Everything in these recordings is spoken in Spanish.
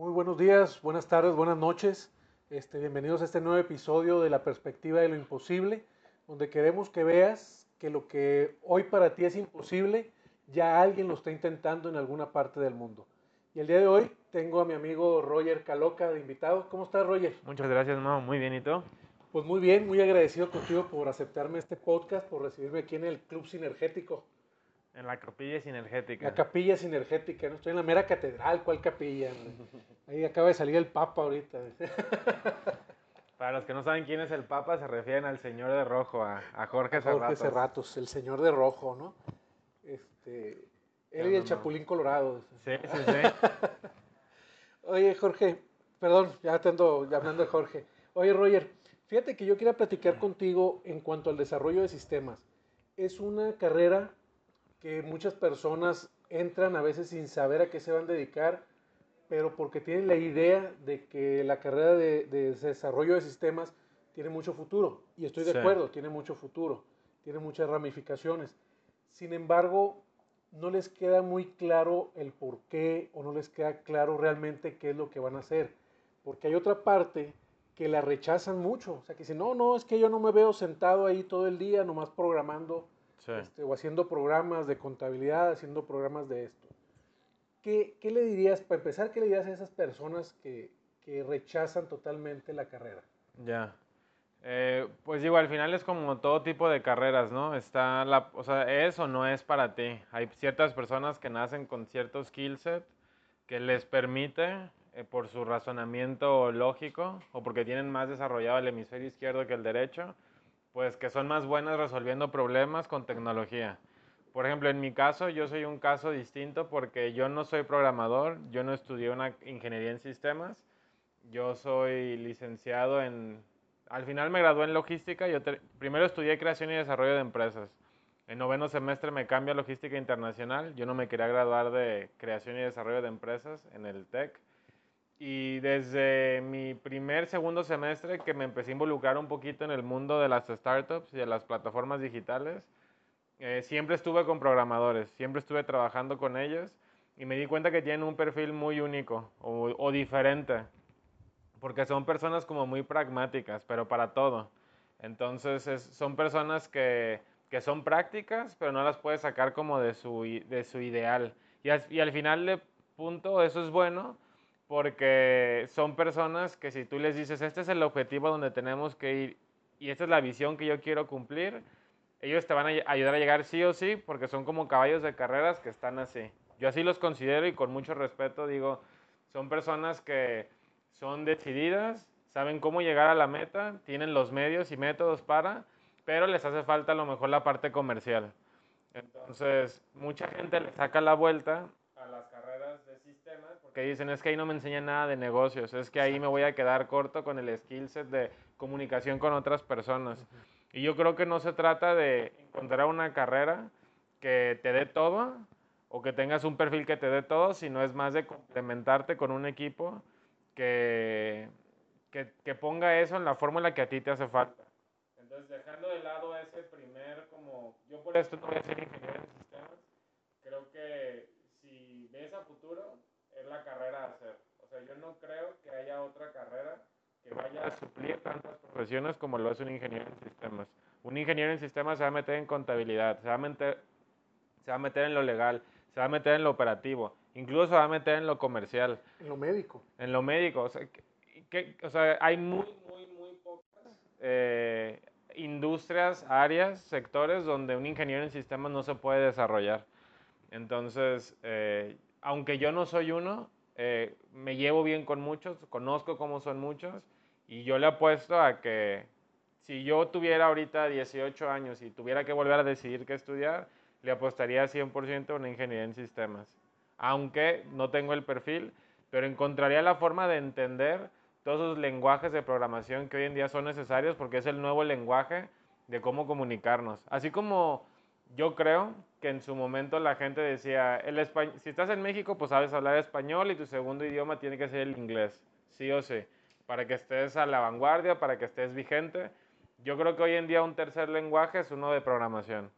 Muy buenos días, buenas tardes, buenas noches. Este, bienvenidos a este nuevo episodio de La Perspectiva de lo Imposible, donde queremos que veas que lo que hoy para ti es imposible, ya alguien lo está intentando en alguna parte del mundo. Y el día de hoy tengo a mi amigo Roger Caloca de invitado. ¿Cómo estás, Roger? Muchas gracias, Mau. Muy bien, ¿y tú? Pues muy bien, muy agradecido contigo por aceptarme este podcast, por recibirme aquí en el Club Sinergético. En la capilla sinergética. La capilla sinergética, ¿no? Estoy en la mera catedral, ¿cuál capilla? Ahí acaba de salir el Papa ahorita. Para los que no saben quién es el Papa, se refieren al señor de rojo, a, Jorge Serratos. Jorge Serratos, el señor de rojo, ¿no? Este, él y el Chapulín Colorado. Sí, sí, sí. Oye, Jorge, perdón, ya te ando hablando de Jorge. Oye, Roger, fíjate que yo quería platicar contigo en cuanto al desarrollo de sistemas. Es una carrera que muchas personas entran a veces sin saber a qué se van a dedicar, pero porque tienen la idea de que la carrera de, desarrollo de sistemas tiene mucho futuro. Y estoy de acuerdo, tiene mucho futuro, tiene muchas ramificaciones. Sin embargo, no les queda muy claro el por qué o no les queda claro realmente qué es lo que van a hacer. Porque hay otra parte que la rechazan mucho. O sea, que dicen, no, no, es que yo no me veo sentado ahí todo el día nomás programando este, o haciendo programas de contabilidad, haciendo programas de esto. ¿Qué, ¿Qué, le dirías, para empezar, qué le dirías a esas personas que, que rechazan totalmente la carrera? Ya. Eh, pues digo, al final es como todo tipo de carreras, ¿no? Está la, o sea, es o no es para ti. Hay ciertas personas que nacen con cierto skill set que les permite, eh, por su razonamiento lógico o porque tienen más desarrollado el hemisferio izquierdo que el derecho, pues que son más buenas resolviendo problemas con tecnología. Por ejemplo, en mi caso, yo soy un caso distinto porque yo no soy programador, yo no estudié una ingeniería en sistemas, yo soy licenciado en... Al final me gradué en logística, yo primero estudié creación y desarrollo de empresas. En noveno semestre me cambio a logística internacional, yo no me quería graduar de creación y desarrollo de empresas en el TEC y desde mi primer, segundo semestre que me empecé a involucrar un poquito en el mundo de las startups y de las plataformas digitales, eh, siempre estuve con programadores, siempre estuve trabajando con ellos y me di cuenta que tienen un perfil muy único o, diferente, porque son personas como muy pragmáticas, pero para todo. Entonces son personas que, que, son prácticas, pero no las puedes sacar como de su, de su ideal. Y al, y al final de punto eso es bueno, porque son personas que si tú les dices, este es el objetivo donde tenemos que ir y esta es la visión que yo quiero cumplir, ellos te van a ayudar a llegar sí o sí, porque son como caballos de carreras que están así. Yo así los considero y con mucho respeto digo, son personas que son decididas, saben cómo llegar a la meta, tienen los medios y métodos para, pero les hace falta a lo mejor la parte comercial. Entonces, mucha gente le saca la vuelta a las carreras de sistemas porque dicen es que ahí no me enseñan nada de negocios, es que ahí me voy a quedar corto con el skill set de comunicación con otras personas. Y yo creo que no se trata de encontrar una carrera que te dé todo o que tengas un perfil que te dé todo, sino es más de complementarte con un equipo que, que, que ponga eso en la fórmula que a ti te hace falta. Entonces, dejando de lado ese primer, como yo por esto no voy a ser ingeniero en sistemas, creo que ves a futuro, es la carrera a hacer. O sea, yo no creo que haya otra carrera que vaya a suplir tantas profesiones como lo es un ingeniero en sistemas. Un ingeniero en sistemas se va a meter en contabilidad, se va a meter, se va a meter en lo legal, se va a meter en lo operativo, incluso se va a meter en lo comercial. En lo médico. En lo médico. O sea, que, o sea hay muy, muy, muy pocas eh, industrias, áreas, sectores donde un ingeniero en sistemas no se puede desarrollar. Entonces, eh, aunque yo no soy uno, eh, me llevo bien con muchos, conozco cómo son muchos y yo le apuesto a que si yo tuviera ahorita 18 años y tuviera que volver a decidir qué estudiar, le apostaría 100% a una ingeniería en sistemas. Aunque no tengo el perfil, pero encontraría la forma de entender todos los lenguajes de programación que hoy en día son necesarios porque es el nuevo lenguaje de cómo comunicarnos. Así como yo creo que en su momento la gente decía, el si estás en México, pues sabes hablar español y tu segundo idioma tiene que ser el inglés, sí o sí, para que estés a la vanguardia, para que estés vigente. Yo creo que hoy en día un tercer lenguaje es uno de programación.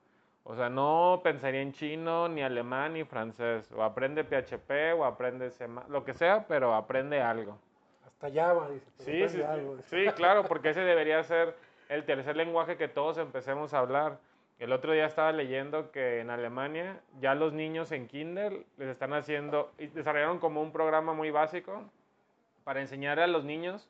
O sea, no pensaría en chino, ni alemán, ni francés. O aprende PHP, o aprende C++, lo que sea, pero aprende algo. Hasta Java, dice. Sí, sí, sí, claro, porque ese debería ser el tercer lenguaje que todos empecemos a hablar. El otro día estaba leyendo que en Alemania ya los niños en Kindle les están haciendo, desarrollaron como un programa muy básico para enseñar a los niños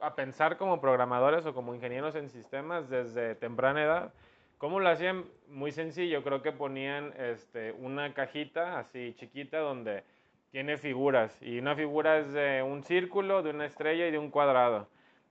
a pensar como programadores o como ingenieros en sistemas desde temprana edad. ¿Cómo lo hacían? Muy sencillo, creo que ponían este, una cajita así chiquita donde tiene figuras y una figura es de un círculo, de una estrella y de un cuadrado.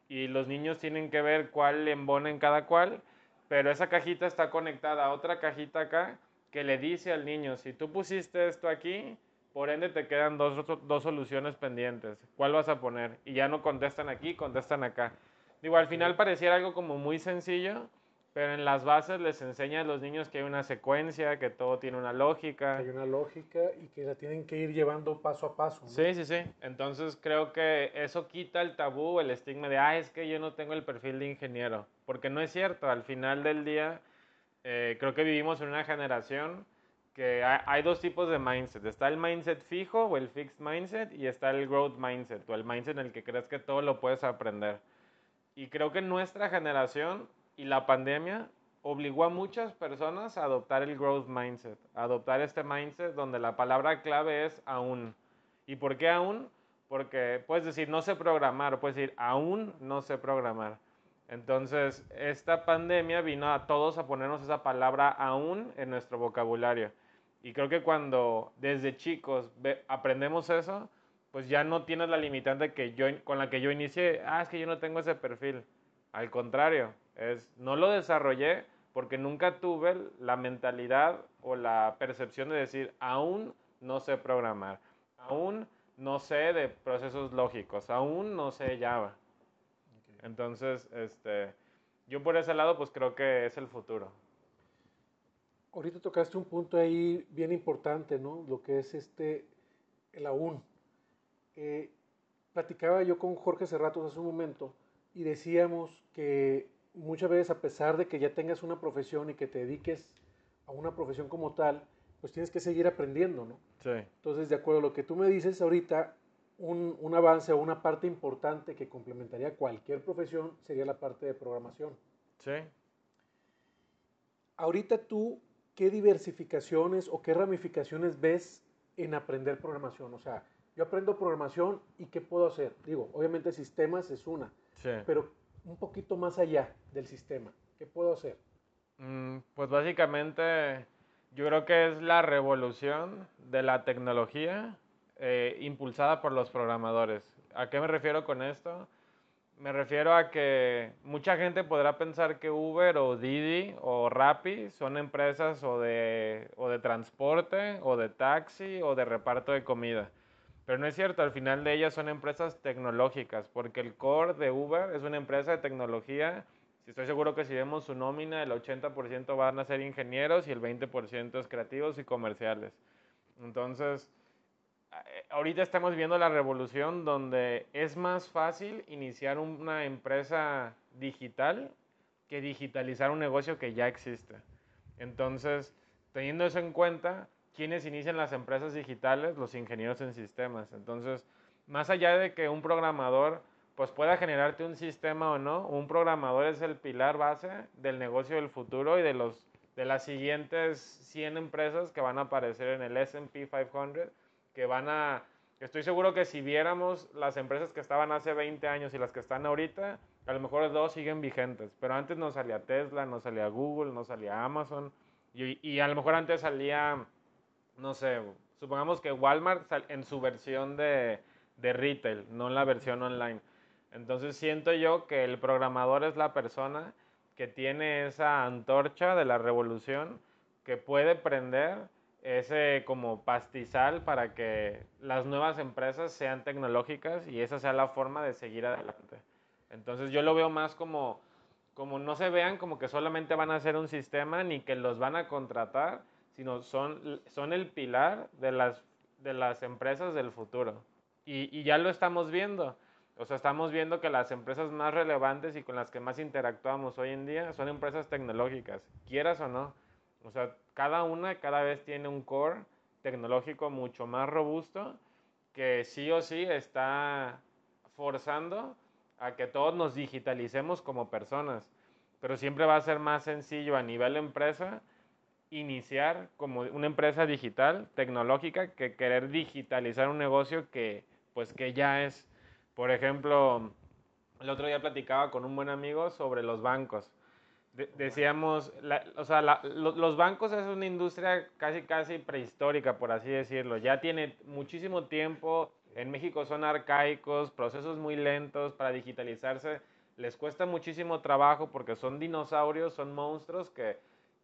Y los niños tienen que ver cuál embona en cada cual, pero esa cajita está conectada a otra cajita acá que le dice al niño, si tú pusiste esto aquí, por ende te quedan dos, dos soluciones pendientes. ¿Cuál vas a poner? Y ya no contestan aquí, contestan acá. Digo, al final pareciera algo como muy sencillo, pero en las bases les enseña a los niños que hay una secuencia, que todo tiene una lógica. Hay una lógica y que la tienen que ir llevando paso a paso. Sí, sí, sí. Entonces creo que eso quita el tabú, el estigma de, ah, es que yo no tengo el perfil de ingeniero. Porque no es cierto. Al final del día, eh, creo que vivimos en una generación que hay, dos tipos de mindset. Está el mindset fijo o el fixed mindset y está el growth mindset o el mindset en el que crees que todo lo puedes aprender. Y creo que nuestra generación y la pandemia obligó a muchas personas a adoptar el growth mindset, a adoptar este mindset donde la palabra clave es aún. ¿Y por qué aún? Porque puedes decir no sé programar, puedes decir aún no sé programar. Entonces, esta pandemia vino a todos a ponernos esa palabra aún en nuestro vocabulario. Y creo que cuando desde chicos aprendemos eso, pues ya no tienes la limitante que yo, con la que yo inicié, ah, es que yo no tengo ese perfil. Al contrario, es, no lo desarrollé porque nunca tuve la mentalidad o la percepción de decir, aún no sé programar, aún no sé de procesos lógicos, aún no sé Java. Entonces, este, yo por ese lado, pues creo que es el futuro. Ahorita tocaste un punto ahí bien importante, ¿no? Lo que es este, el aún. Eh, platicaba yo con Jorge Cerratos hace un momento y decíamos que muchas veces a pesar de que ya tengas una profesión y que te dediques a una profesión como tal, pues tienes que seguir aprendiendo, ¿no? Sí. Entonces, de acuerdo a lo que tú me dices ahorita, un, un, avance o una parte importante que complementaría cualquier profesión sería la parte de programación. Sí. Ahorita tú, ¿qué diversificaciones o qué ramificaciones ves en aprender programación? O sea, yo aprendo programación y ¿qué puedo hacer? Digo, obviamente sistemas es una, sí. pero un poquito más allá del sistema. ¿Qué puedo hacer? Mm, pues básicamente yo creo que es la revolución de la tecnología eh, impulsada por los programadores. ¿A qué me refiero con esto? Me refiero a que mucha gente podrá pensar que Uber o Didi o Rappi son empresas o de, o de transporte o de taxi o de reparto de comida. Pero no es cierto, al final de ellas son empresas tecnológicas, porque el core de Uber es una empresa de tecnología. Si estoy seguro que si vemos su nómina, el 80% van a ser ingenieros y el 20% es creativos y comerciales. Entonces, ahorita estamos viendo la revolución donde es más fácil iniciar una empresa digital que digitalizar un negocio que ya existe. Entonces, teniendo eso en cuenta, quienes inician las empresas digitales, los ingenieros en sistemas. Entonces, más allá de que un programador pues pueda generarte un sistema o no, un programador es el pilar base del negocio del futuro y de los de las siguientes 100 empresas que van a aparecer en el S&P 500, que van a estoy seguro que si viéramos las empresas que estaban hace 20 años y las que están ahorita, a lo mejor dos siguen vigentes, pero antes no salía Tesla, no salía Google, no salía Amazon y, y a lo mejor antes salía no sé, supongamos que Walmart en su versión de, de retail, no en la versión online. Entonces siento yo que el programador es la persona que tiene esa antorcha de la revolución que puede prender ese como pastizal para que las nuevas empresas sean tecnológicas y esa sea la forma de seguir adelante. Entonces yo lo veo más como, como no se vean como que solamente van a hacer un sistema ni que los van a contratar, sino son, son el pilar de las, de las empresas del futuro. Y, y, ya lo estamos viendo. O sea, estamos viendo que las empresas más relevantes y con las que más interactuamos hoy en día son empresas tecnológicas, quieras o no. O sea, cada una cada vez tiene un core tecnológico mucho más robusto que sí o sí está forzando a que todos nos digitalicemos como personas. Pero siempre va a ser más sencillo a nivel empresa iniciar como una empresa digital, tecnológica, que querer digitalizar un negocio que, pues, que ya es. Por ejemplo, el otro día platicaba con un buen amigo sobre los bancos. Decíamos, o sea, los bancos es una industria casi, casi prehistórica, por así decirlo. Ya tiene muchísimo tiempo. En México son arcaicos, procesos muy lentos para digitalizarse. Les cuesta muchísimo trabajo porque son dinosaurios, son monstruos que,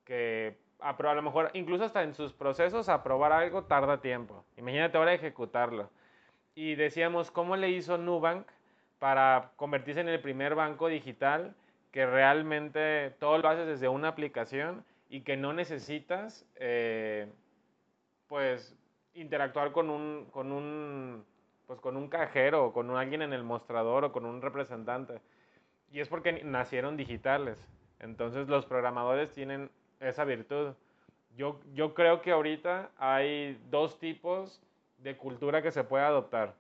que a, a lo mejor incluso hasta en sus procesos aprobar algo tarda tiempo. Imagínate ahora ejecutarlo. Y decíamos, ¿cómo le hizo Nubank para convertirse en el primer banco digital que realmente todo lo haces desde una aplicación y que no necesitas, eh, pues, interactuar con un, con un, pues, con un cajero o con alguien en el mostrador o con un representante. Y es porque nacieron digitales. Entonces los programadores tienen esa virtud. Yo, yo creo que ahorita hay dos tipos de cultura que se puede adoptar.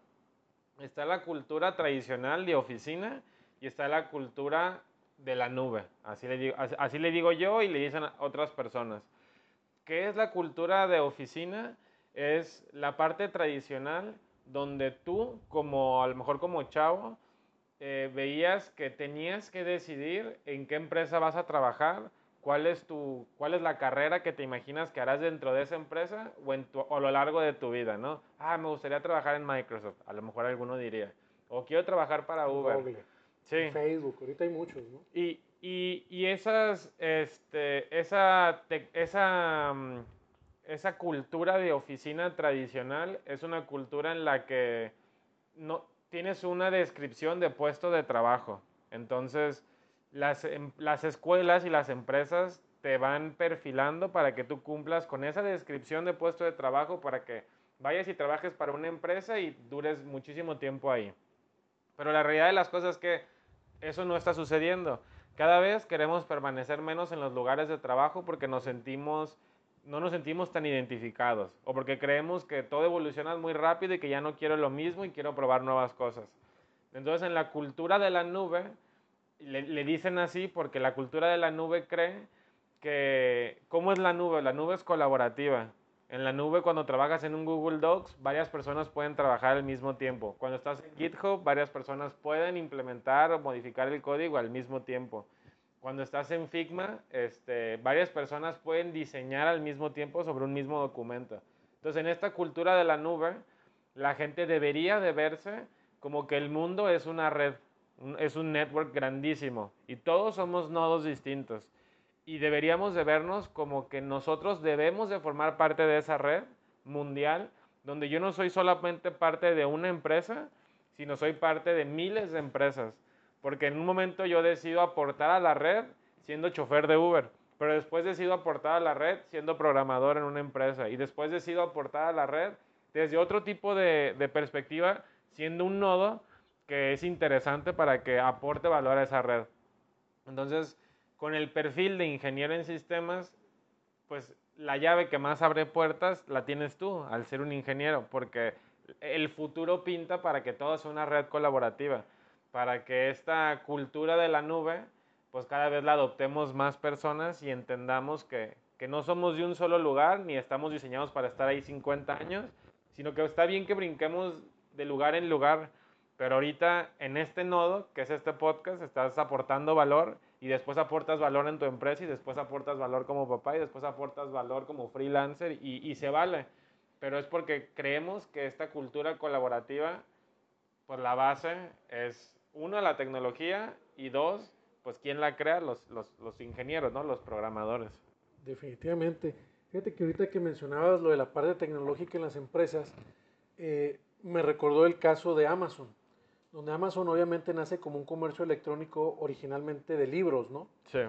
Está la cultura tradicional de oficina y está la cultura de la nube. Así le digo, así le digo yo y le dicen a otras personas. ¿Qué es la cultura de oficina? Es la parte tradicional donde tú, como a lo mejor como chavo, eh, veías que tenías que decidir en qué empresa vas a trabajar, cuál es, tu, cuál es la carrera que te imaginas que harás dentro de esa empresa o, en o a lo largo de tu vida, ¿no? Ah, me gustaría trabajar en Microsoft, a lo mejor alguno diría. O quiero trabajar para Uber. Sí. Facebook, ahorita hay muchos, ¿no? Y, y, y esas, este, esa, esa, mm, esa cultura de oficina tradicional es una cultura en la que no, tienes una descripción de puesto de trabajo. Entonces, las, em, las escuelas y las empresas te van perfilando para que tú cumplas con esa descripción de puesto de trabajo para que vayas y trabajes para una empresa y dures muchísimo tiempo ahí. Pero la realidad de las cosas es que eso no está sucediendo. Cada vez queremos permanecer menos en los lugares de trabajo porque nos sentimos, no nos sentimos tan identificados o porque creemos que todo evoluciona muy rápido y que ya no quiero lo mismo y quiero probar nuevas cosas. Entonces en la cultura de la nube, le, dicen así porque la cultura de la nube cree que, ¿cómo es la nube? La nube es colaborativa. En la nube, cuando trabajas en un Google Docs, varias personas pueden trabajar al mismo tiempo. Cuando estás en GitHub, varias personas pueden implementar o modificar el código al mismo tiempo. Cuando estás en Figma, este, varias personas pueden diseñar al mismo tiempo sobre un mismo documento. Entonces, en esta cultura de la nube, la gente debería de verse como que el mundo es una red es un network grandísimo y todos somos nodos distintos y deberíamos de vernos como que nosotros debemos de formar parte de esa red mundial donde yo no soy solamente parte de una empresa, sino soy parte de miles de empresas, porque en un momento yo decido aportar a la red siendo chofer de Uber, pero después decido aportar a la red siendo programador en una empresa y después decido aportar a la red desde otro tipo de, de perspectiva siendo un nodo que es interesante para que aporte valor a esa red. Entonces, con el perfil de ingeniero en sistemas, pues la llave que más abre puertas la tienes tú al ser un ingeniero, porque el futuro pinta para que todo sea una red colaborativa, para que esta cultura de la nube, pues cada vez la adoptemos más personas y entendamos que, que no somos de un solo lugar, ni estamos diseñados para estar ahí 50 años, sino que está bien que brinquemos de lugar en lugar. Pero ahorita en este nodo, que es este podcast, estás aportando valor y después aportas valor en tu empresa y después aportas valor como papá y después aportas valor como freelancer y, y se vale. Pero es porque creemos que esta cultura colaborativa, pues la base es, uno, la tecnología y dos, pues quién la crea, los, los, los ingenieros, ¿no? Los programadores. Definitivamente. Fíjate que ahorita que mencionabas lo de la parte tecnológica en las empresas, eh, me recordó el caso de Amazon donde Amazon obviamente nace como un comercio electrónico originalmente de libros, ¿no? Sí.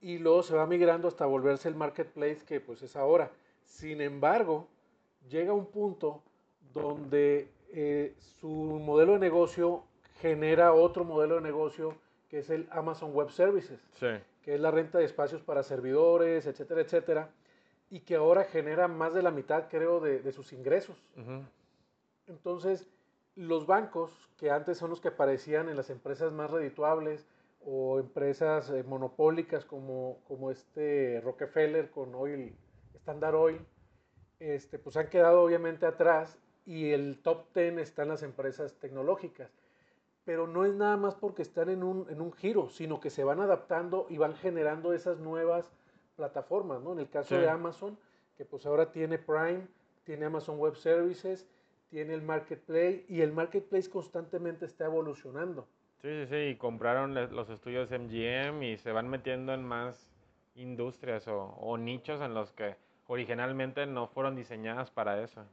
Y luego se va migrando hasta volverse el marketplace que pues es ahora. Sin embargo, llega un punto donde eh, su modelo de negocio genera otro modelo de negocio que es el Amazon Web Services, Sí. que es la renta de espacios para servidores, etcétera, etcétera, y que ahora genera más de la mitad, creo, de, de sus ingresos. Entonces, los bancos, que antes son los que aparecían en las empresas más redituables o empresas eh, monopólicas como, como este Rockefeller con Oil, Standard Oil, este, pues han quedado obviamente atrás y el top 10 están las empresas tecnológicas. Pero no es nada más porque están en un, en un giro, sino que se van adaptando y van generando esas nuevas plataformas, ¿no? En el caso Sí. de Amazon, que pues ahora tiene Prime, tiene Amazon Web Services, tiene el Marketplace y el Marketplace constantemente está evolucionando. Sí, sí, sí, y compraron los estudios MGM y se van metiendo en más industrias o, o nichos en los que originalmente no fueron diseñadas para eso.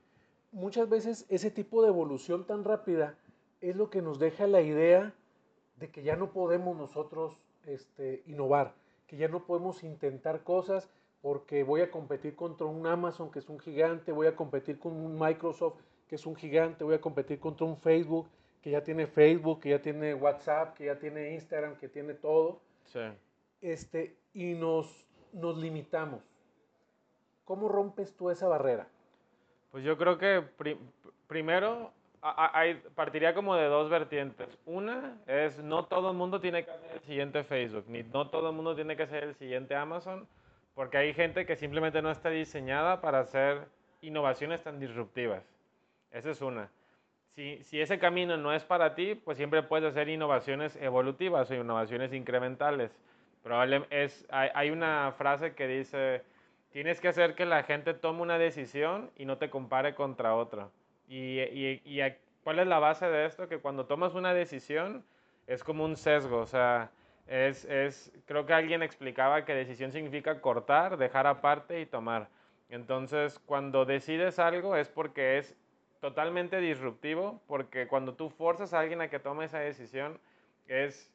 Muchas veces ese tipo de evolución tan rápida es lo que nos deja la idea de que ya no podemos nosotros este, innovar, que ya no podemos intentar cosas porque voy a competir contra un Amazon que es un gigante, voy a competir con un Microsoft que es un gigante, voy a competir contra un Facebook que ya tiene Facebook, que ya tiene WhatsApp, que ya tiene Instagram, que tiene todo, Sí. este, y nos, nos limitamos. ¿Cómo rompes tú esa barrera? Pues yo creo que pri- primero hay- partiría como de dos vertientes. Una es no todo el mundo tiene que hacer el siguiente Facebook, ni no todo el mundo tiene que hacer el siguiente Amazon, porque hay gente que simplemente no está diseñada para hacer innovaciones tan disruptivas. Esa es una. Si, si ese camino no es para ti, pues siempre puedes hacer innovaciones evolutivas o innovaciones incrementales. Probable es, hay, hay una frase que dice, tienes que hacer que la gente tome una decisión y no te compare contra otra. Y, y- y cuál es la base de esto? Que cuando tomas una decisión es como un sesgo, o sea, es, es, creo que alguien explicaba que decisión significa cortar, dejar aparte y tomar. Entonces, cuando decides algo es porque es totalmente disruptivo, porque cuando tú forzas a alguien a que tome esa decisión, es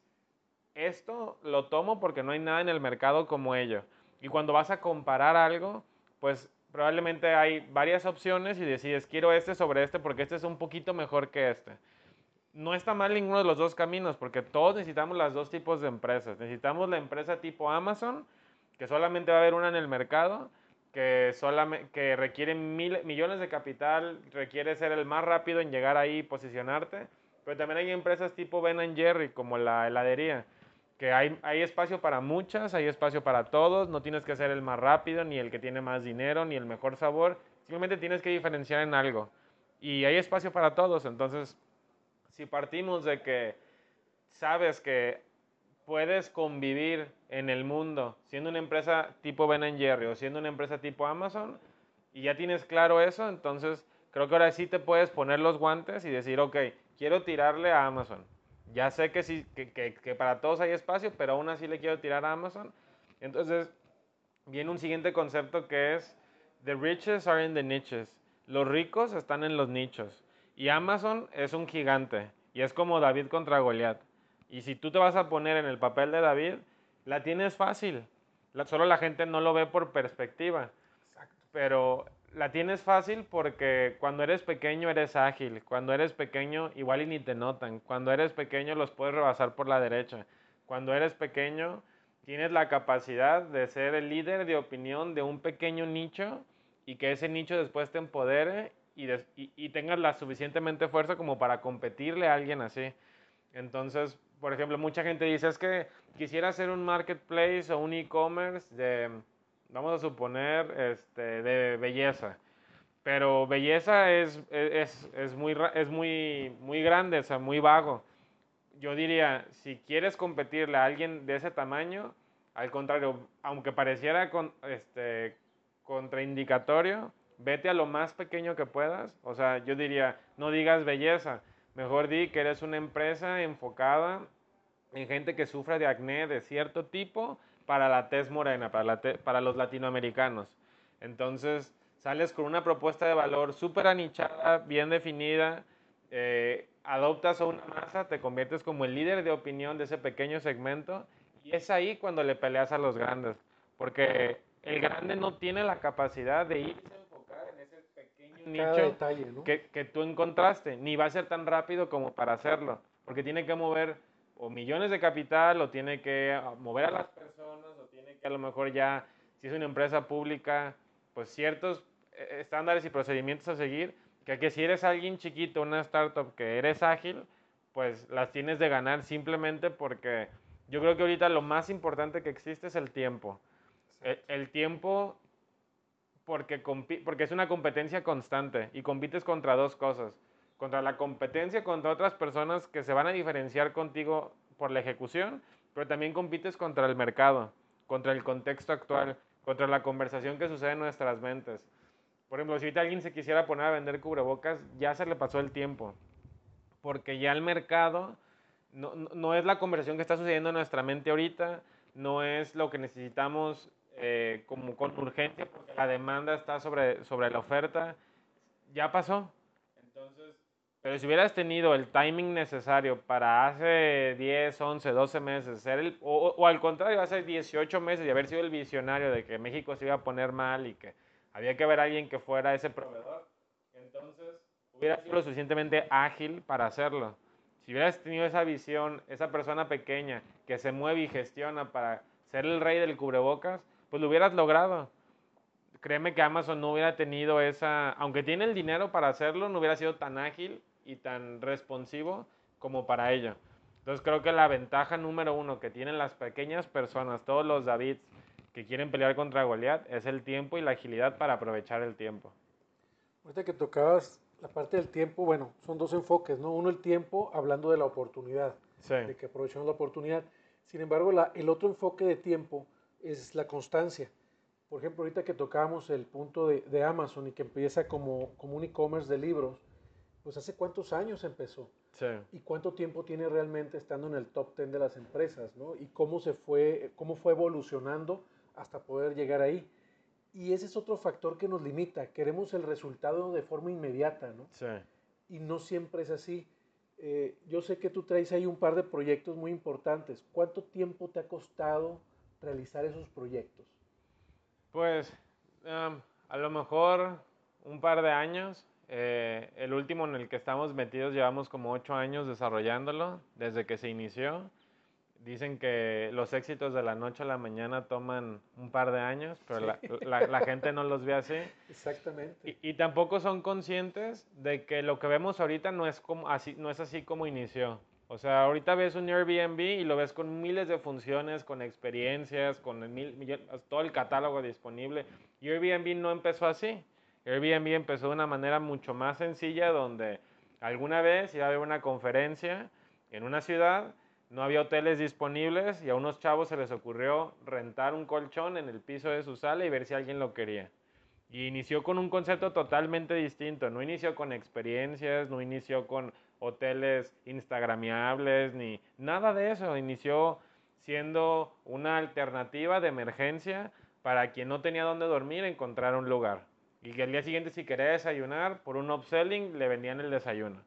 esto lo tomo porque no hay nada en el mercado como ello. Y cuando vas a comparar algo, pues probablemente hay varias opciones y decides, quiero este sobre este porque este es un poquito mejor que este. No está mal ninguno de los dos caminos porque todos necesitamos los dos tipos de empresas. Necesitamos la empresa tipo Amazon, que solamente va a haber una en el mercado, que, solamente, que requiere mil- millones de capital, requiere ser el más rápido en llegar ahí y posicionarte. Pero también hay empresas tipo Ben Jerry, como la heladería, que hay, hay espacio para muchas, hay espacio para todos, no tienes que ser el más rápido, ni el que tiene más dinero, ni el mejor sabor, simplemente tienes que diferenciar en algo. Y hay espacio para todos, entonces, si partimos de que sabes que puedes convivir en el mundo siendo una empresa tipo Ben Jerry o siendo una empresa tipo Amazon y ya tienes claro eso, entonces creo que ahora sí te puedes poner los guantes y decir, ok, quiero tirarle a Amazon. Ya sé que, sí, que, que- que para todos hay espacio, pero aún así le quiero tirar a Amazon. Entonces viene un siguiente concepto que es, the riches are in the niches. Los ricos están en los nichos. Y Amazon es un gigante. Y es como David contra Goliat. Y si tú te vas a poner en el papel de David, la tienes fácil. La- solo la gente no lo ve por perspectiva. Pero la tienes fácil porque cuando eres pequeño eres ágil. Cuando eres pequeño igual y ni te notan. Cuando eres pequeño los puedes rebasar por la derecha. Cuando eres pequeño tienes la capacidad de ser el líder de opinión de un pequeño nicho y que ese nicho después te empodere y, des- y- y tengas la suficientemente fuerza como para competirle a alguien así. Entonces, por ejemplo, mucha gente dice, es que quisiera hacer un marketplace o un e-commerce de, vamos a suponer, este, de belleza. Pero belleza es, es, es muy, es muy, muy grande, o sea, muy vago. Yo diría, si quieres competirle a alguien de ese tamaño, al contrario, aunque pareciera con, este, contraindicatorio, vete a lo más pequeño que puedas. O sea, yo diría, no digas belleza, mejor di que eres una empresa enfocada en gente que sufre de acné de cierto tipo para la tez morena, para, la para los latinoamericanos. Entonces, sales con una propuesta de valor súper anichada, bien definida, eh, adoptas a una masa, te conviertes como el líder de opinión de ese pequeño segmento y es ahí cuando le peleas a los grandes, porque el grande no tiene la capacidad de irse a enfocar en ese pequeño Cada nicho detalle, ¿no? que, que tú encontraste, ni va a ser tan rápido como para hacerlo, porque tiene que mover o millones de capital, o tiene que ah, mover a las personas, o tiene que a lo mejor ya, si es una empresa pública, pues ciertos eh, estándares y procedimientos a seguir, que, que si eres alguien chiquito, una startup que eres ágil, pues las tienes de ganar simplemente porque yo creo que ahorita lo más importante que existe es el tiempo. El, el, tiempo porque, porque es una competencia constante y compites contra dos cosas. Contra la competencia, contra otras personas que se van a diferenciar contigo por la ejecución, pero también compites contra el mercado, contra el contexto actual, contra la conversación que sucede en nuestras mentes. Por ejemplo, si ahorita alguien se quisiera poner a vender cubrebocas, ya se le pasó el tiempo, porque ya el mercado no, no es la conversación que está sucediendo en nuestra mente ahorita, no es lo que necesitamos eh, como con urgencia, porque la demanda está sobre, sobre la oferta, ya pasó. Entonces, pero si hubieras tenido el timing necesario para hace 10, 11, 12 meses, ser el, o, o, al contrario, hace 18 meses y haber sido el visionario de que México se iba a poner mal y que había que a alguien que fuera ese proveedor, entonces hubiera sido lo suficientemente ágil para hacerlo. Si hubieras tenido esa visión, esa persona pequeña que se mueve y gestiona para ser el rey del cubrebocas, pues lo hubieras logrado. Créeme que Amazon no hubiera tenido esa, aunque tiene el dinero para hacerlo, no hubiera sido tan ágil y tan responsivo como para ello. Entonces creo que la ventaja número uno que tienen las pequeñas personas, todos los Davids que quieren pelear contra Goliath, es el tiempo y la agilidad para aprovechar el tiempo. Ahorita que tocabas la parte del tiempo, bueno, son dos enfoques, ¿no? Uno el tiempo, hablando de la oportunidad, sí. de que aprovechamos la oportunidad. Sin embargo, la, el otro enfoque de tiempo es la constancia. Por ejemplo, ahorita que tocamos el punto de, de Amazon y que empieza como, como un e-commerce de libros, pues hace cuántos años empezó. Sí. Y cuánto tiempo tiene realmente estando en el top 10 de las empresas, ¿no? Y cómo se fue, cómo fue evolucionando hasta poder llegar ahí. Y ese es otro factor que nos limita. Queremos el resultado de forma inmediata, ¿no? Sí. Y no siempre es así. Eh, yo sé que tú traes ahí un par de proyectos muy importantes. ¿Cuánto tiempo te ha costado realizar esos proyectos? Pues um, a lo mejor un par de años. Eh, el último en el que estamos metidos llevamos como ocho años desarrollándolo desde que se inició. Dicen que los éxitos de la noche a la mañana toman un par de años, pero sí. la, la, la, gente no los ve así. Exactamente. Y, y, tampoco son conscientes de que lo que vemos ahorita no es, como así, no es así como inició. O sea, ahorita ves un Airbnb y lo ves con miles de funciones, con experiencias, con mil, todo el catálogo disponible. Y Airbnb no empezó así. Airbnb empezó de una manera mucho más sencilla donde alguna vez iba a haber una conferencia en una ciudad, no había hoteles disponibles y a unos chavos se les ocurrió rentar un colchón en el piso de su sala y ver si alguien lo quería. Y inició con un concepto totalmente distinto, no inició con experiencias, no inició con hoteles instagramiables, ni nada de eso. Inició siendo una alternativa de emergencia para quien no tenía dónde dormir, encontrar un lugar. Y que el día siguiente si quería desayunar, por un upselling le vendían el desayuno.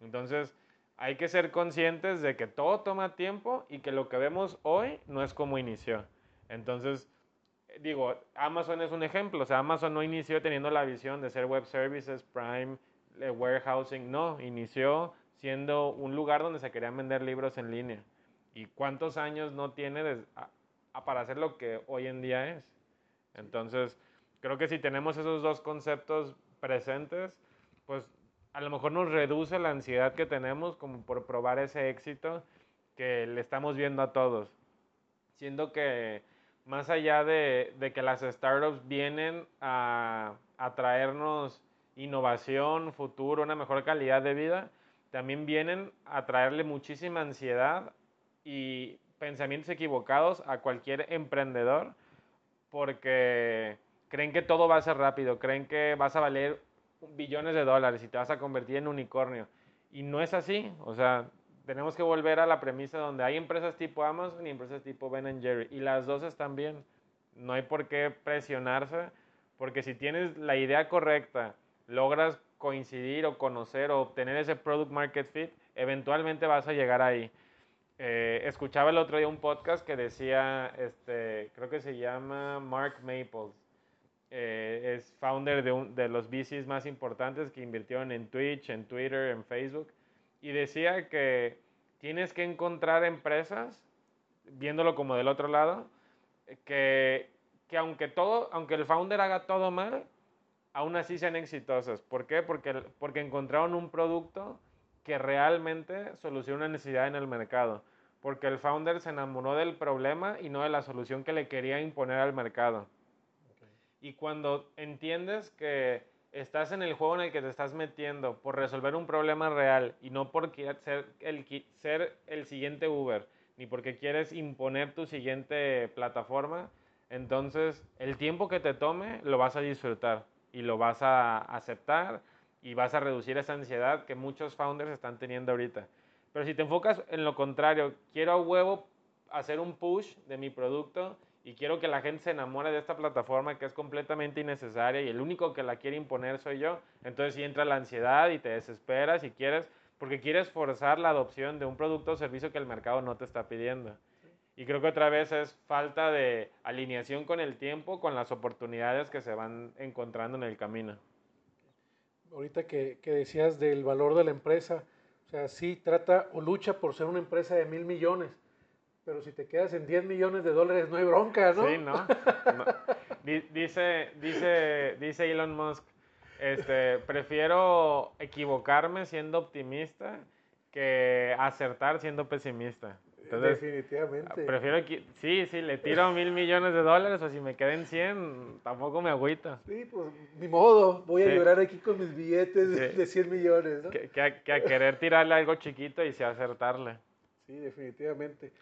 Entonces, hay que ser conscientes de que todo toma tiempo y que lo que vemos hoy no es como inició. Entonces, digo, Amazon es un ejemplo. O sea, Amazon no inició teniendo la visión de ser web services, Prime, warehousing, no, inició siendo un lugar donde se querían vender libros en línea. ¿Y cuántos años no tiene de, a, a para hacer lo que hoy en día es? Entonces, creo que si tenemos esos dos conceptos presentes, pues a lo mejor nos reduce la ansiedad que tenemos como por probar ese éxito que le estamos viendo a todos. Siendo que más allá de, de que las startups vienen a, a traernos innovación, futuro, una mejor calidad de vida, también vienen a traerle muchísima ansiedad y pensamientos equivocados a cualquier emprendedor porque creen que todo va a ser rápido, creen que vas a valer billones de dólares y te vas a convertir en unicornio. Y no es así, o sea, tenemos que volver a la premisa donde hay empresas tipo Amazon y empresas tipo Ben Jerry y las dos están bien. No hay por qué presionarse porque si tienes la idea correcta, logras coincidir o conocer o obtener ese product market fit, eventualmente vas a llegar ahí. Eh, escuchaba el otro día un podcast que decía, este, creo que se llama Mark Maples, eh, es founder de, un, de los VCs más importantes que invirtieron en Twitch, en Twitter, en Facebook, y decía que tienes que encontrar empresas, viéndolo como del otro lado, que, que aunque, todo, aunque el founder haga todo mal, aún así sean exitosas. ¿Por qué? Porque, porque encontraron un producto que realmente soluciona una necesidad en el mercado. Porque el founder se enamoró del problema y no de la solución que le quería imponer al mercado. Y cuando entiendes que estás en el juego en el que te estás metiendo por resolver un problema real y no por ser el, ser el siguiente Uber, ni porque quieres imponer tu siguiente plataforma, entonces el tiempo que te tome lo vas a disfrutar y lo vas a aceptar y vas a reducir esa ansiedad que muchos founders están teniendo ahorita. Pero si te enfocas en lo contrario, quiero a huevo hacer un push de mi producto y quiero que la gente se enamore de esta plataforma que es completamente innecesaria y el único que la quiere imponer soy yo, entonces si entra la ansiedad y te desesperas y quieres, porque quieres forzar la adopción de un producto o servicio que el mercado no te está pidiendo. Y creo que otra vez es falta de alineación con el tiempo, con las oportunidades que se van encontrando en el camino. Ahorita que, que decías del valor de la empresa, o sea, sí trata o lucha por ser una empresa de mil millones, pero si te quedas en 10 millones de dólares no hay bronca, ¿no? Sí, ¿no? Dice, dice, dice Elon Musk, este, prefiero equivocarme siendo optimista que acertar siendo pesimista. Definitivamente. Prefiero que, sí, sí, le tiro mil millones de dólares o si me queden 100, tampoco me agüita. Sí, pues ni modo, voy a llorar aquí con mis billetes de 100 millones, ¿no? Que, que, a, que, a, querer tirarle algo chiquito y sí acertarle. Sí, definitivamente.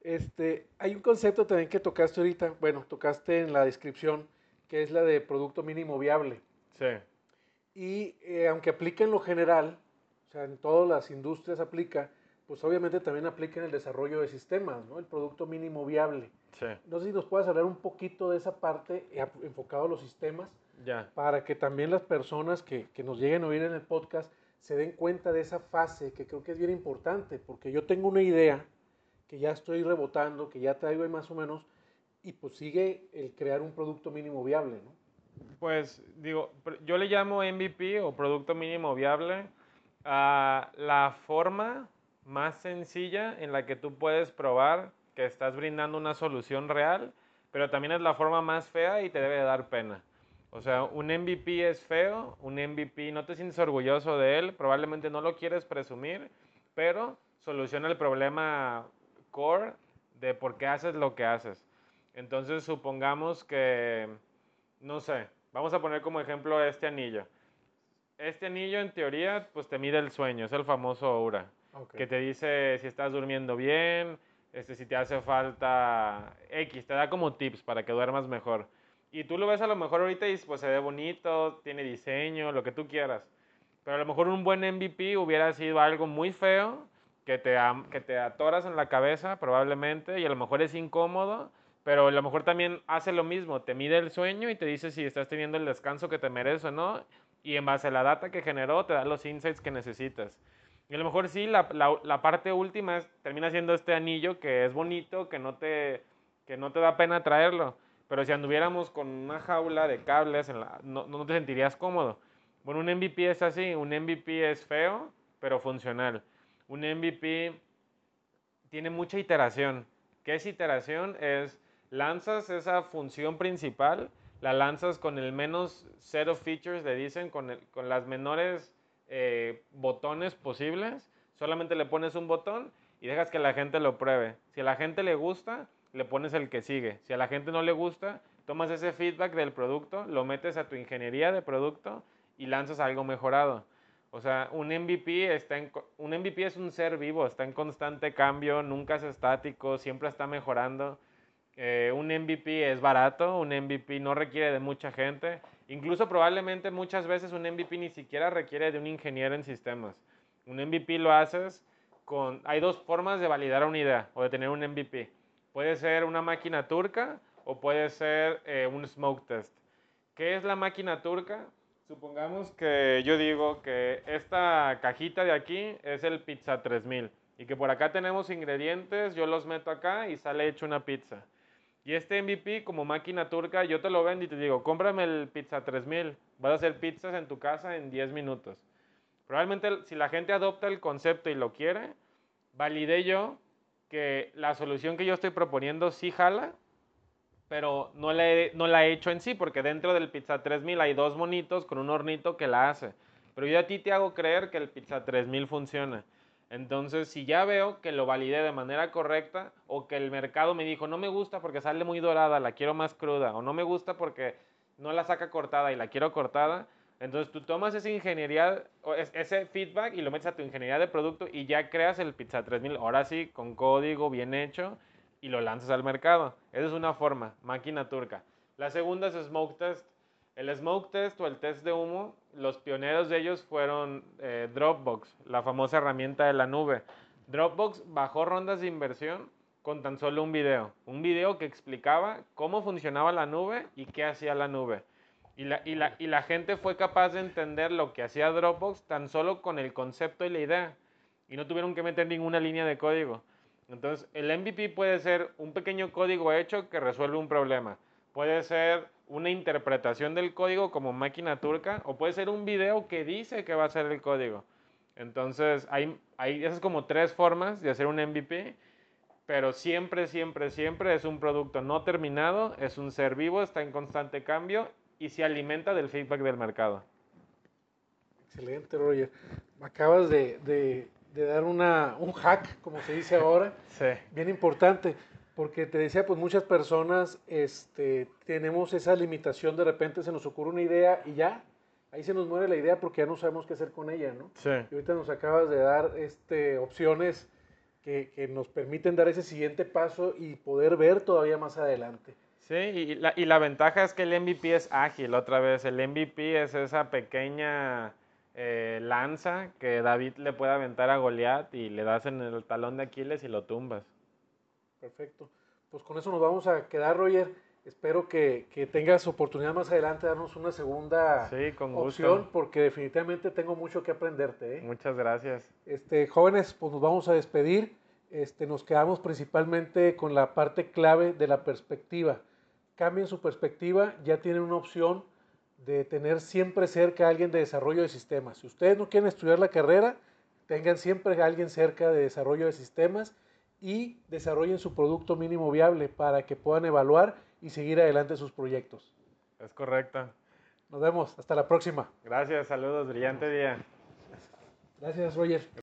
Este, hay un concepto también que tocaste ahorita, bueno, tocaste en la descripción, que es la de producto mínimo viable. Sí. Y eh, aunque aplica en lo general, o sea, en todas las industrias aplica, pues obviamente también aplica en el desarrollo de sistemas, ¿no? El producto mínimo viable. Sí. No sé si nos puedes hablar un poquito de esa parte eh, enfocado a los sistemas, ya. para que también las personas que, que nos lleguen a oír en el podcast se den cuenta de esa fase que creo que es bien importante, porque yo tengo una idea que ya estoy rebotando, que ya traigo ahí más o menos, y pues sigue el crear un producto mínimo viable, ¿no? Pues digo, yo le llamo MVP o producto mínimo viable a la forma más sencilla en la que tú puedes probar que estás brindando una solución real, pero también es la forma más fea y te debe dar pena. O sea, un MVP es feo, un MVP no te sientes orgulloso de él, probablemente no lo quieres presumir, pero soluciona el problema core de por qué haces lo que haces. Entonces, supongamos que, no sé, vamos a poner como ejemplo este anillo. Este anillo, en teoría, pues te mide el sueño, es el famoso aura, que te dice si estás durmiendo bien, este, si te hace falta X, te da como tips para que duermas mejor. Y tú lo ves a lo mejor ahorita y pues se ve bonito, tiene diseño, lo que tú quieras. Pero a lo mejor un buen MVP hubiera sido algo muy feo que te, que te atoras en la cabeza probablemente y a lo mejor es incómodo, pero a lo mejor también hace lo mismo, te mide el sueño y te dice si estás teniendo el descanso que te mereces o no, y en base a la data que generó te da los insights que necesitas. Y a lo mejor sí, la, la, parte última es, termina siendo este anillo que es bonito, que no, te, que no te da pena traerlo, pero si anduviéramos con una jaula de cables, en la, no, no te sentirías cómodo. Bueno, un MVP es así, un MVP es feo, pero funcional un MVP tiene mucha iteración. ¿Qué es iteración? Es lanzas esa función principal, la lanzas con el menos cero features, le dicen, con, con las menores eh, botones posibles. Solamente le pones un botón y dejas que la gente lo pruebe. Si a la gente le gusta, le pones el que sigue. Si a la gente no le gusta, tomas ese feedback del producto, lo metes a tu ingeniería de producto y lanzas algo mejorado. O sea, un MVP, está un MVP es un ser vivo, está en constante cambio, nunca es estático, siempre está mejorando. Eh, un MVP es barato, un MVP no requiere de mucha gente. Incluso probablemente muchas veces un MVP ni siquiera requiere de un ingeniero en sistemas. Un MVP lo haces con... Hay dos formas de validar una idea o de tener un MVP. Puede ser una máquina turca o puede ser eh, un smoke test. ¿Qué es la máquina turca? Supongamos que yo digo que esta cajita de aquí es el Pizza 3000 y que por acá tenemos ingredientes, yo los meto acá y sale hecho una pizza. Y este MVP como máquina turca, yo te lo vendo y te digo, cómprame el Pizza 3000, vas a hacer pizzas en tu casa en 10 minutos. Probablemente si la gente adopta el concepto y lo quiere, validé yo que la solución que yo estoy proponiendo sí jala, pero no la, he, no la he hecho en sí, porque dentro del Pizza 3000 hay dos monitos con un hornito que la hace. Pero yo a ti te hago creer que el Pizza 3000 funciona. Entonces, si ya veo que lo validé de manera correcta o que el mercado me dijo, no me gusta porque sale muy dorada, la quiero más cruda, o no me gusta porque no la saca cortada y la quiero cortada, entonces tú tomas esa ingeniería, ese feedback y lo metes a tu ingeniería de producto y ya creas el Pizza 3000, ahora sí, con código bien hecho y lo lanzas al mercado. Esa es una forma, máquina turca. La segunda es smoke test. El smoke test o el test de humo, los pioneros de ellos fueron eh, Dropbox, la famosa herramienta de la nube. Dropbox bajó rondas de inversión con tan solo un video. Un video que explicaba cómo funcionaba la nube y qué hacía la nube. Y la, y, la, y la gente fue capaz de entender lo que hacía Dropbox tan solo con el concepto y la idea. Y no tuvieron que meter ninguna línea de código. Entonces, el MVP puede ser un pequeño código hecho que resuelve un problema. Puede ser una interpretación del código como máquina turca o puede ser un video que dice que va a ser el código. Entonces, hay, hay esas como tres formas de hacer un MVP, pero siempre, siempre, siempre es un producto no terminado, es un ser vivo, está en constante cambio y se alimenta del feedback del mercado. Excelente, Roger. Acabas de, de de dar una, un hack, como se dice ahora, sí. bien importante, porque te decía, pues muchas personas este, tenemos esa limitación, de repente se nos ocurre una idea y ya, ahí se nos muere la idea porque ya no sabemos qué hacer con ella, ¿no? Sí. Y ahorita nos acabas de dar este, opciones que, que nos permiten dar ese siguiente paso y poder ver todavía más adelante. Sí, y la, y la ventaja es que el MVP es ágil, otra vez, el MVP es esa pequeña eh, lanza que David le puede aventar a Goliat y le das en el talón de Aquiles y lo tumbas. Perfecto. Pues con eso nos vamos a quedar, Roger. Espero que, que tengas oportunidad más adelante de darnos una segunda sí, con opción, gusto. porque definitivamente tengo mucho que aprenderte. ¿eh? Muchas gracias. Este, jóvenes, pues nos vamos a despedir. Este, nos quedamos principalmente con la parte clave de la perspectiva. Cambien su perspectiva, ya tienen una opción de tener siempre cerca a alguien de desarrollo de sistemas. Si ustedes no quieren estudiar la carrera, tengan siempre a alguien cerca de desarrollo de sistemas y desarrollen su producto mínimo viable para que puedan evaluar y seguir adelante sus proyectos. Es correcto. Nos vemos, hasta la próxima. Gracias, saludos, brillante día. Gracias, Roger.